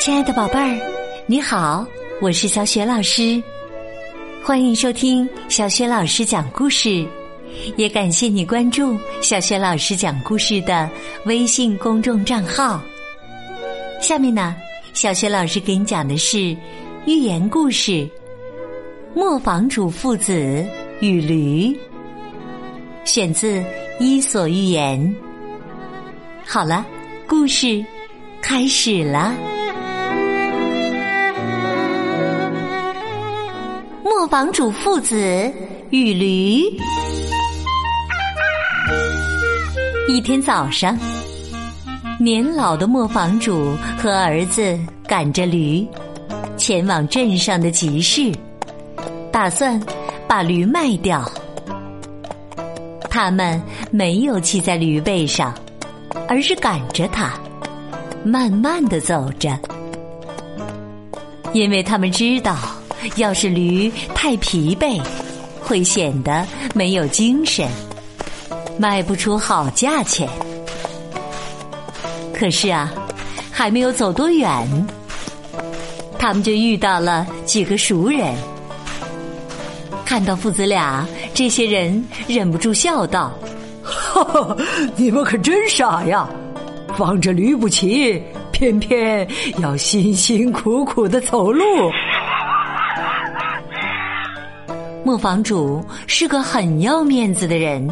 亲爱的宝贝儿，你好，我是小雪老师，欢迎收听小雪老师讲故事，也感谢你关注小雪老师讲故事的微信公众账号。下面呢，小雪老师给你讲的是寓言故事《磨坊主父子与驴》，选自《伊索寓言》。好了，故事开始了。磨坊主父子与驴。一天早上，年老的磨坊主和儿子赶着驴，前往镇上的集市，打算把驴卖掉。他们没有骑在驴背上，而是赶着它，慢慢的走着，因为他们知道。要是驴太疲惫，会显得没有精神，卖不出好价钱。可是啊，还没有走多远，他们就遇到了几个熟人。看到父子俩，这些人忍不住笑道：“哈哈，你们可真傻呀！放着驴不骑，偏偏要辛辛苦苦的走路。”磨坊主是个很要面子的人，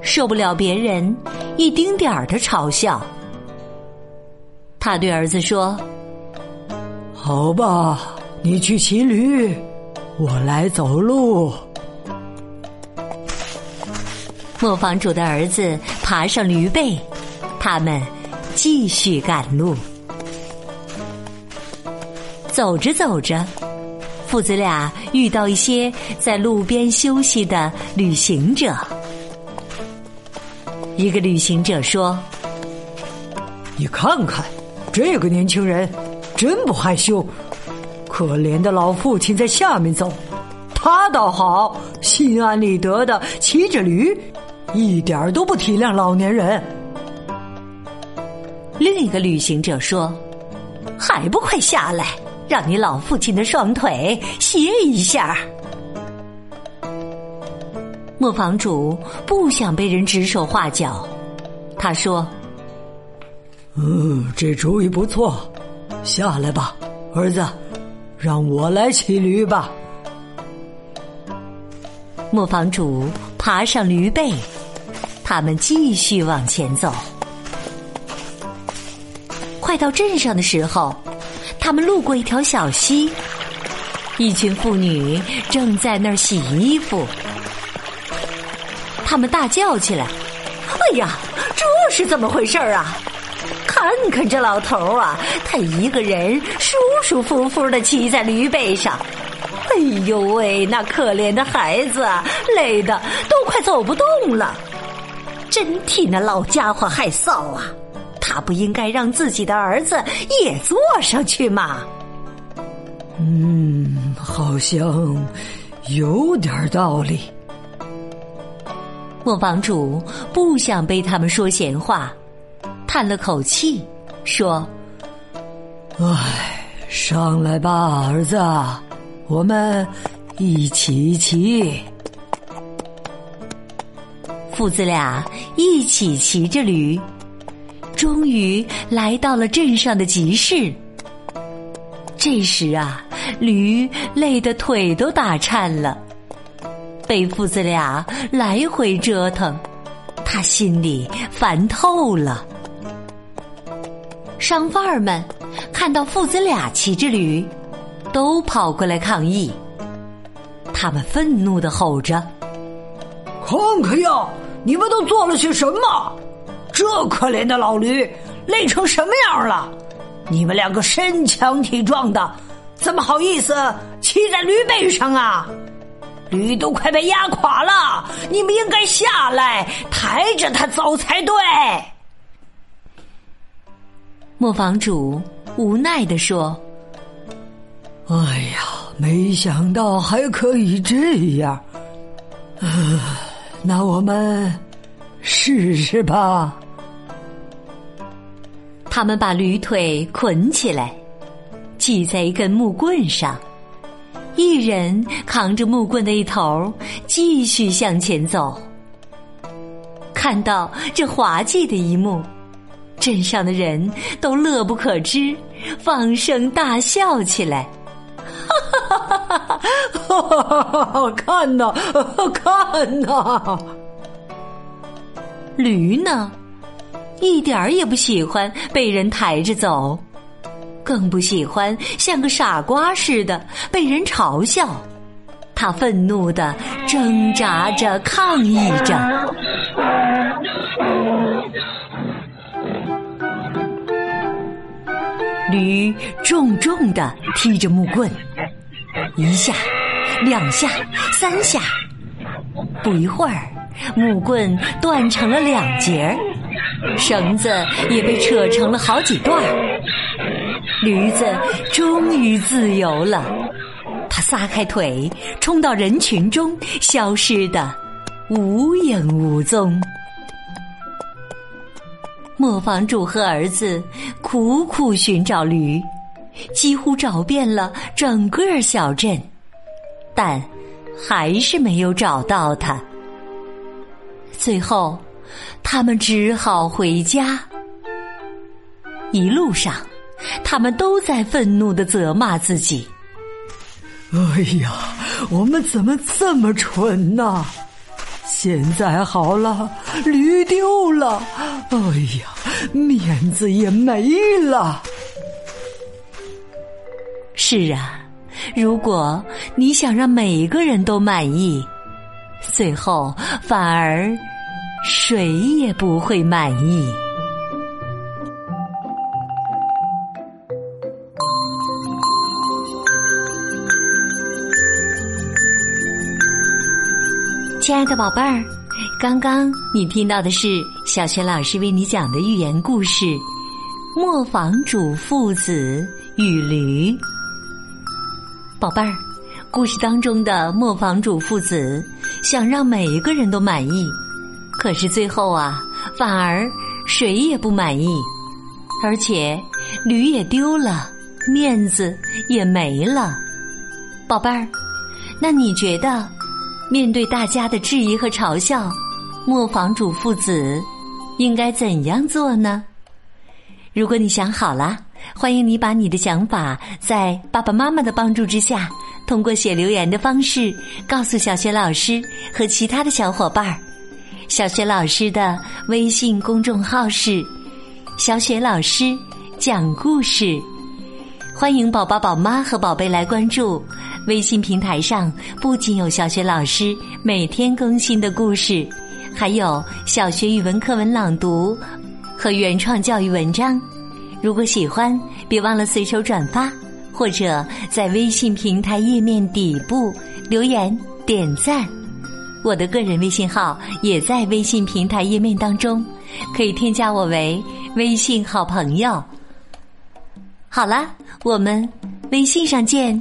受不了别人一丁点儿的嘲笑。他对儿子说：“好吧，你去骑驴，我来走路。”磨坊主的儿子爬上驴背，他们继续赶路。走着走着。父子俩遇到一些在路边休息的旅行者。一个旅行者说：“你看看，这个年轻人真不害羞。可怜的老父亲在下面走，他倒好，心安理得的骑着驴，一点儿都不体谅老年人。”另一个旅行者说：“还不快下来！”让你老父亲的双腿歇一下。磨坊主不想被人指手画脚，他说：“嗯，这主意不错，下来吧，儿子，让我来骑驴吧。”磨坊主爬上驴背，他们继续往前走。快到镇上的时候。他们路过一条小溪，一群妇女正在那儿洗衣服。他们大叫起来：“哎呀，这是怎么回事啊？看看这老头啊，他一个人舒舒服服的骑在驴背上。哎呦喂，那可怜的孩子累得都快走不动了，真替那老家伙害臊啊！”他不应该让自己的儿子也坐上去吗？嗯，好像有点道理。磨坊主不想被他们说闲话，叹了口气说：“唉，上来吧，儿子，我们一起骑。”父子俩一起骑着驴。终于来到了镇上的集市。这时啊，驴累得腿都打颤了，被父子俩来回折腾，他心里烦透了。商贩儿们看到父子俩骑着驴，都跑过来抗议。他们愤怒的吼着：“看看呀，你们都做了些什么？”这可怜的老驴累成什么样了？你们两个身强体壮的，怎么好意思骑在驴背上啊？驴都快被压垮了，你们应该下来抬着它走才对。磨坊主无奈地说：“哎呀，没想到还可以这样。那我们……”试试吧。他们把驴腿捆起来，系在一根木棍上，一人扛着木棍的一头，继续向前走。看到这滑稽的一幕，镇上的人都乐不可支，放声大笑起来。哈哈哈哈哈！看呐，看呐！驴呢，一点儿也不喜欢被人抬着走，更不喜欢像个傻瓜似的被人嘲笑。他愤怒的挣扎着，抗议着。驴重重的踢着木棍，一下，两下，三下，不一会儿，木棍断成了两截绳子也被扯成了好几段驴子终于自由了。它撒开腿，冲到人群中，消失的无影无踪。磨坊主和儿子苦苦寻找驴，几乎找遍了整个小镇，但还是没有找到它。最后，他们只好回家。一路上，他们都在愤怒的责骂自己。哎呀，我们怎么这么蠢呢？现在好了，驴丢了，哎呀，面子也没了。是啊，如果你想让每个人都满意，最后反而谁也不会满意。亲爱的宝贝儿，刚刚你听到的是小学老师为你讲的寓言故事《磨坊主父子与驴》。宝贝儿，故事当中的磨坊主父子想让每一个人都满意，可是最后啊，反而谁也不满意，而且驴也丢了，面子也没了。宝贝儿，那你觉得？面对大家的质疑和嘲笑，磨坊主父子应该怎样做呢？如果你想好了，欢迎你把你的想法在爸爸妈妈的帮助之下，通过写留言的方式告诉小学老师和其他的小伙伴儿。小学老师的微信公众号是“小雪老师讲故事”，欢迎宝宝、宝妈和宝贝来关注。微信平台上不仅有小学老师每天更新的故事，还有小学语文课文朗读和原创教育文章。如果喜欢，别忘了随手转发，或者在微信平台页面底部留言点赞。我的个人微信号也在微信平台页面当中，可以添加我为微信好朋友。好了，我们微信上见。